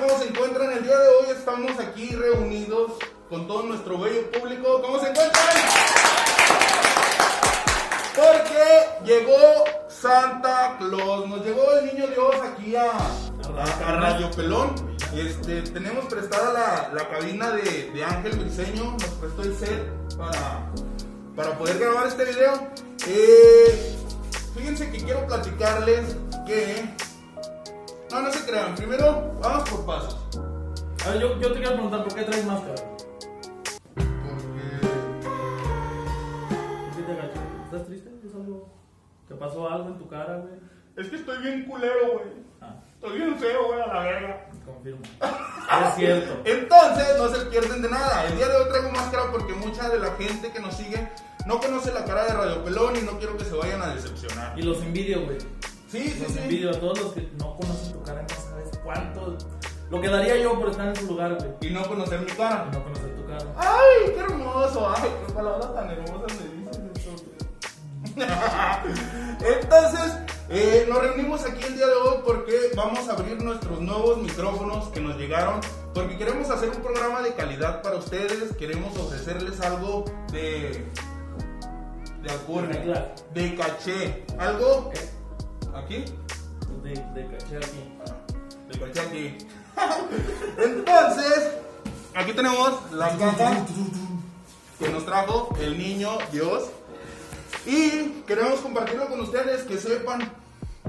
¿Cómo se encuentran el día de hoy? Estamos aquí reunidos con todo nuestro bello público. ¿Cómo se encuentran? Porque llegó Santa Claus, nos llegó el niño Dios aquí a, a- Radio Pelón. Este, tenemos prestada la, la cabina de, de Ángel Briseño, nos prestó el set para, para poder grabar este video. Eh, fíjense que quiero platicarles que... No, no se crean, primero vamos por pasos. A ver, yo, yo te quiero preguntar, ¿por qué traes máscara? Porque... ¿Por qué te agachas? ¿Estás triste? ¿Es algo? ¿Te pasó algo en tu cara, güey? Es que estoy bien culero, güey. Ah, Estoy bien feo, güey, a la verga. confirmo. es cierto. Entonces, no se pierden de nada. El día de hoy traigo máscara porque mucha de la gente que nos sigue no conoce la cara de Radio Pelón y no quiero que se vayan a decepcionar. Y los envidio, güey. Sí, sí, Los sí. envidio a todos los que no conocen tu cara, no sabes cuánto. Lo que daría yo por estar en su lugar, güey. Y no conocer mi cara. Y no conocer tu cara. ¡Ay, qué hermoso! ¡Ay, qué palabras tan hermosas me dices! Entonces, eh, nos reunimos aquí el día de hoy porque vamos a abrir nuestros nuevos micrófonos que nos llegaron. Porque queremos hacer un programa de calidad para ustedes. Queremos ofrecerles algo de. de alcurnia, de caché. Algo. ¿Aquí? De, de caché aquí. De caché aquí. Entonces, aquí tenemos la caja que nos trajo el niño Dios. Y queremos compartirlo con ustedes, que sepan,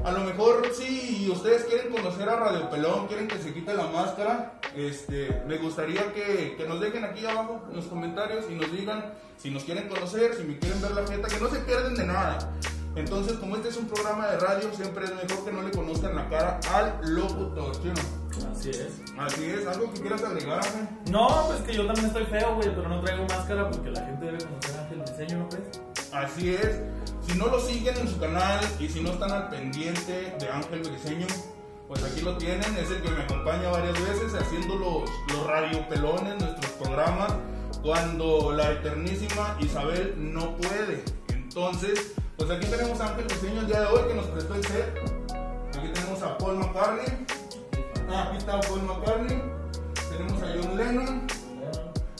a lo mejor si ustedes quieren conocer a Radio Pelón, quieren que se quite la máscara, este, me gustaría que, que nos dejen aquí abajo en los comentarios y nos digan si nos quieren conocer, si me quieren ver la jeta, que no se pierden de nada. Entonces, como este es un programa de radio, siempre es mejor que no le conozcan la cara al locutor, ¿sí no? Así es. Así es, algo que quieras agregar, Ángel? No, pues que yo también estoy feo, güey, pero no traigo máscara porque la gente debe conocer a Ángel Briseño, ¿no crees? Así es. Si no lo siguen en su canal y si no están al pendiente de Ángel Briseño, pues aquí lo tienen. Es el que me acompaña varias veces haciendo los, los radiopelones, nuestros programas, cuando la eternísima Isabel no puede. Entonces, pues aquí tenemos a Ángel Briseño el día de hoy que nos prestó el set. Aquí tenemos a Paul McCartney. Ah, aquí está Paul McCartney. Tenemos a John Lennon.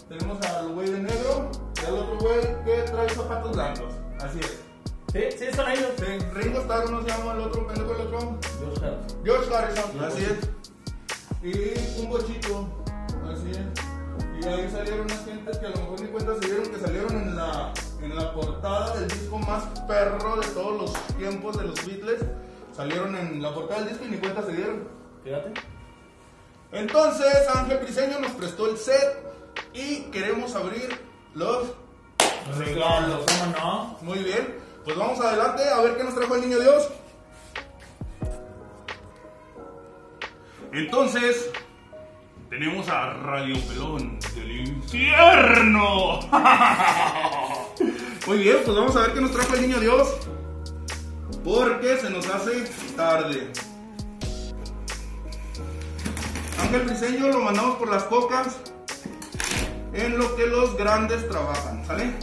Tenemos al güey de negro y al otro güey que trae zapatos blancos. Así es. Sí, sí, son ellos. Sí, Ringo Starr no se llama el otro pendejo el otro. George Harrison. George Harrison. Así es. Y un bochito. Así es. Y ahí salieron unas gentes que a lo mejor ni cuenta se dieron que salieron en la, en la portada del disco más perro de todos los tiempos de los Beatles. Salieron en la portada del disco y ni cuenta se dieron. Fíjate. Entonces Ángel Briseño nos prestó el set y queremos abrir los regalos. ¿Cómo no? Muy bien, pues vamos adelante a ver qué nos trajo el niño Dios. Entonces, tenemos a Radio Pelón del infierno. Muy bien, pues vamos a ver qué nos trajo el niño Dios. Porque se nos hace tarde. Ángel Briseño lo mandamos por las cocas en lo que los grandes trabajan, ¿sale?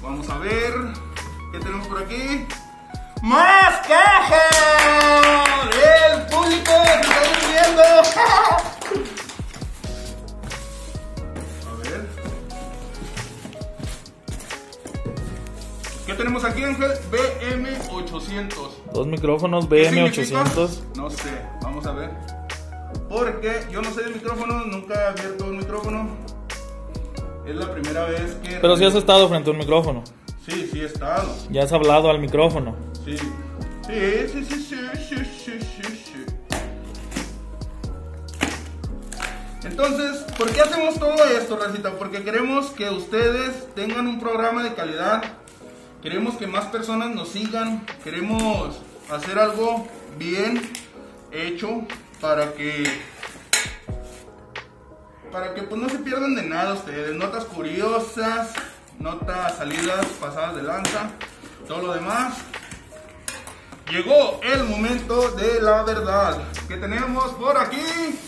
Vamos a ver qué tenemos por aquí. ¡Más cajas! ¡El público se está dividiendo! ¿Qué tenemos aquí, Ángel? BM800. Dos micrófonos ¿Qué significa? BM800. No sé, vamos a ver. Porque yo no sé de micrófonos, nunca he abierto un micrófono. Es la primera vez que. Pero si has estado frente a un micrófono. Sí, sí he estado. Ya has hablado al micrófono. Sí. Sí, sí, sí, sí, sí, sí, sí, sí. Entonces, ¿por qué hacemos todo esto, Racita? Porque queremos que ustedes tengan un programa de calidad. Queremos que más personas nos sigan. Queremos hacer algo bien hecho para que para que pues no se pierdan de nada ustedes. Notas curiosas, notas salidas pasadas de lanza, todo lo demás. Llegó el momento de la verdad. Que tenemos por aquí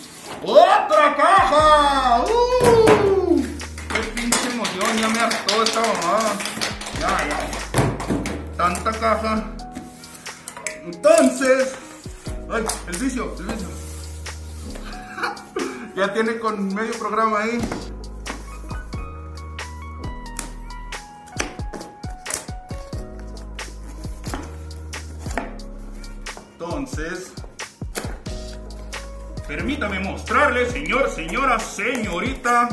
otra caja. ¡Uh! ¡Qué pinche emoción! ya me hartó esta mamada. Ya, ya. Tanta caja. Entonces. Ay, el vicio, ya tiene con medio programa ahí. Entonces, permítame mostrarle, señor, señora, señorita,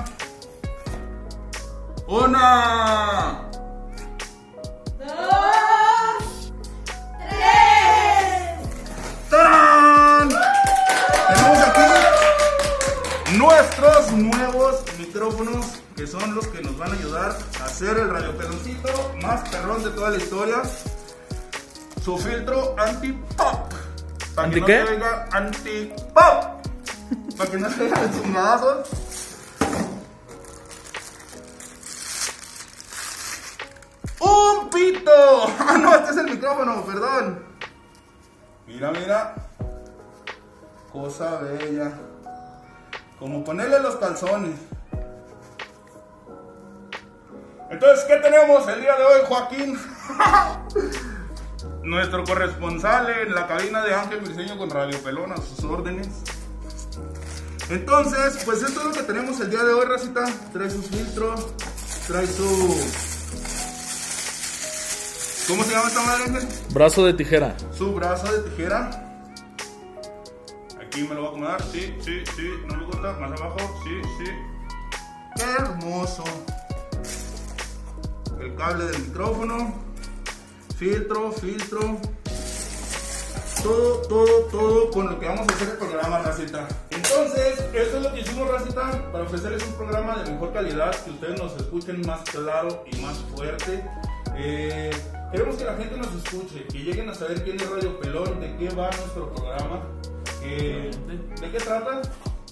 una nuestros nuevos micrófonos que son los que nos van a ayudar a hacer el radiopeloncito más perrón de toda la historia. Su filtro anti-pop. Para que ¿Anti no qué? se oiga anti-pop. Para que no se oigan chingadazos. ¡Un pito! Ah, no, este es el micrófono, perdón. Mira, mira. Cosa bella. Como ponerle los calzones. Entonces, ¿qué tenemos el día de hoy, Joaquín? Nuestro corresponsal en la cabina de Ángel Briseño con Radio Pelón a sus órdenes. Entonces, pues esto es lo que tenemos el día de hoy, Racita. Trae sus filtros, trae su... ¿Cómo se llama esta madre, Ángel? Brazo de tijera. su brazo de tijera. Aquí me lo voy a acomodar. Sí, sí, sí. No me gusta. Más abajo. Sí, sí. Qué hermoso. El cable del micrófono. Filtro, filtro. Todo, todo, todo con lo que vamos a hacer el programa, Racita. Entonces, esto es lo que hicimos, Racita, para ofrecerles un programa de mejor calidad, que ustedes nos escuchen más claro y más fuerte. Eh, queremos que la gente nos escuche, que lleguen a saber quién es Radio Pelón, de qué va nuestro programa, eh, de qué trata.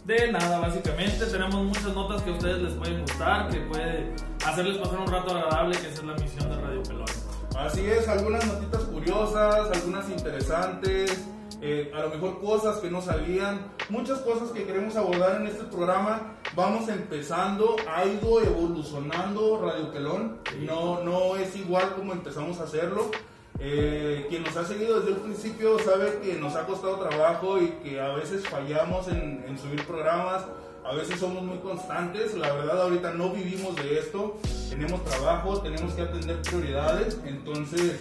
De nada, básicamente. Tenemos muchas notas que a ustedes les pueden gustar, que puede hacerles pasar un rato agradable, que esa es la misión de Radio Pelón. Así es, algunas notitas curiosas, algunas interesantes, eh, a lo mejor cosas que no sabían, muchas cosas que queremos abordar en este programa. Vamos empezando, ha ido evolucionando Radio Pelón, no, no es igual como empezamos a hacerlo. Eh, quien nos ha seguido desde el principio sabe que nos ha costado trabajo y que a veces fallamos en, subir programas, a veces somos muy constantes, la verdad ahorita no vivimos de esto, tenemos trabajo, tenemos que atender prioridades, entonces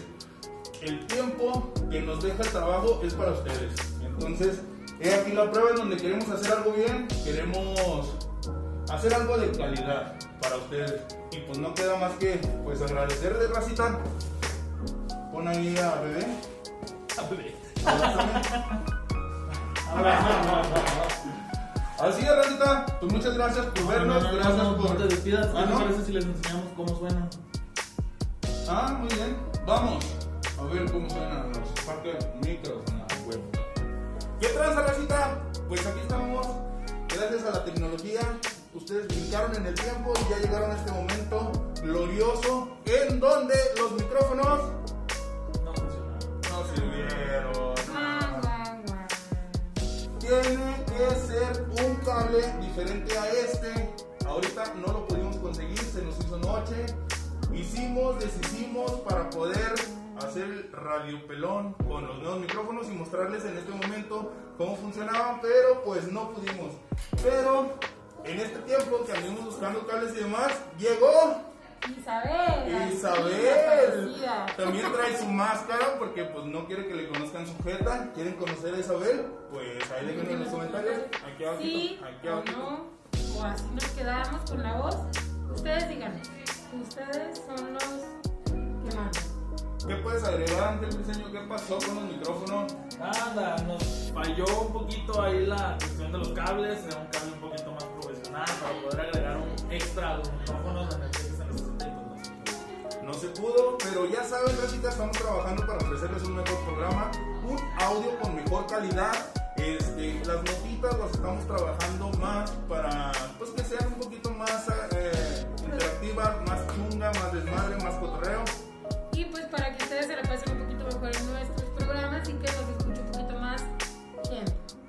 el tiempo que nos deja el trabajo es para ustedes. Entonces, he aquí la prueba en donde queremos hacer algo bien, queremos hacer algo de calidad para ustedes. Y pues no queda más que pues agradecerle, racita. Pon ahí a bebé. Así es, racita. Pues muchas gracias por vernos, No, no, no, gracias no, por. no te despidas. Ah, ¿Qué parece si les enseñamos cómo suena? Ah, muy bien. Vamos a ver cómo suenan los Parker micrófonos. ¿Qué tranza, racita? Pues aquí estamos. Gracias a la tecnología, ustedes brincaron en el tiempo y ya llegaron a este momento glorioso en donde los micrófonos. Tiene que ser un cable diferente a este. Ahorita no lo pudimos conseguir, se nos hizo noche. Hicimos, deshicimos para poder hacer el radio pelón con los nuevos micrófonos y mostrarles en este momento cómo funcionaban, pero pues no pudimos. Pero en este tiempo que anduvimos buscando cables y demás, llegó Isabel. Isabel. También trae su máscara porque pues no quiere que le conozcan su jeta. ¿Quieren conocer a Isabel? Pues ahí déjenme en los comentarios. Aquí abajo. Sí aquí o abajo. no, o así nos quedamos con la voz. Ustedes díganme. Ustedes son los que mandan. ¿Qué puedes agregar ante el diseño? ¿Qué pasó con los micrófonos? Nada, nos falló un poquito ahí la cuestión de los cables, era un cable un poquito más profesional para poder agregar un extra a los micrófonos en el No se pudo, pero ya saben, Racita, estamos trabajando para ofrecerles un mejor programa, un audio con mejor calidad. Este, las notitas las estamos trabajando más para pues, que sean un poquito más eh, interactivas, más chunga, más desmadre, más cotorreo. Y pues para que ustedes se la pasen un poquito mejor en nuestros programas y que nos escuche un poquito más.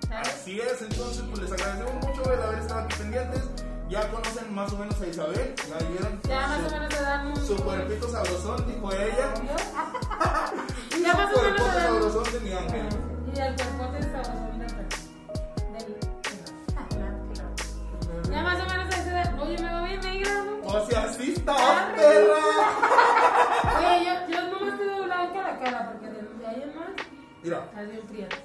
¿Sabes? Así es, entonces pues les agradecemos mucho el haber estado aquí pendientes. ya conocen más o menos a Isabel, ya vieron. Ya más o menos. Su cuerpito sabrosón, dijo ella. Ya más su o menos cuerpote sabrosón de mi ángel. Y el cuerpote sabrosón del. del. Ya más o menos ahí se dan. Oye, me va bien negra, ¿no? O sea, así está, perra. Oye, yo, yo no me estoy blanca la cara porque de, de ahí en más. Mira, Así un prieto.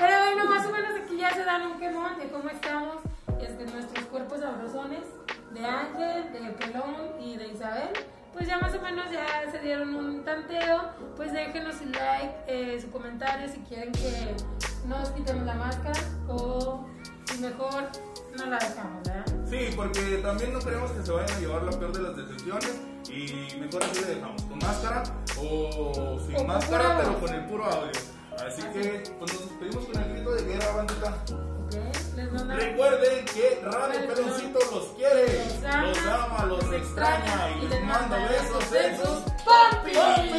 Pero bueno, más o menos aquí ya se dan un quemón de cómo estamos este, nuestros cuerpos sabrosones de Ángel, de Pelón y de Isabel. Pues ya más o menos ya se dieron un tanteo. Pues déjenos su like, eh, su comentario si quieren que nos quitemos la máscara o si mejor no la dejamos, ¿verdad? sí, porque también no queremos que se vayan a llevar la peor de las decepciones y mejor así le dejamos con máscara o sin O máscara, pero con el puro audio. Así Así. que, pues nos despedimos con el grito de guerra, bandita. Recuerden que Radio Peloncito los quiere, los ama, los extraña y les manda besos en sus.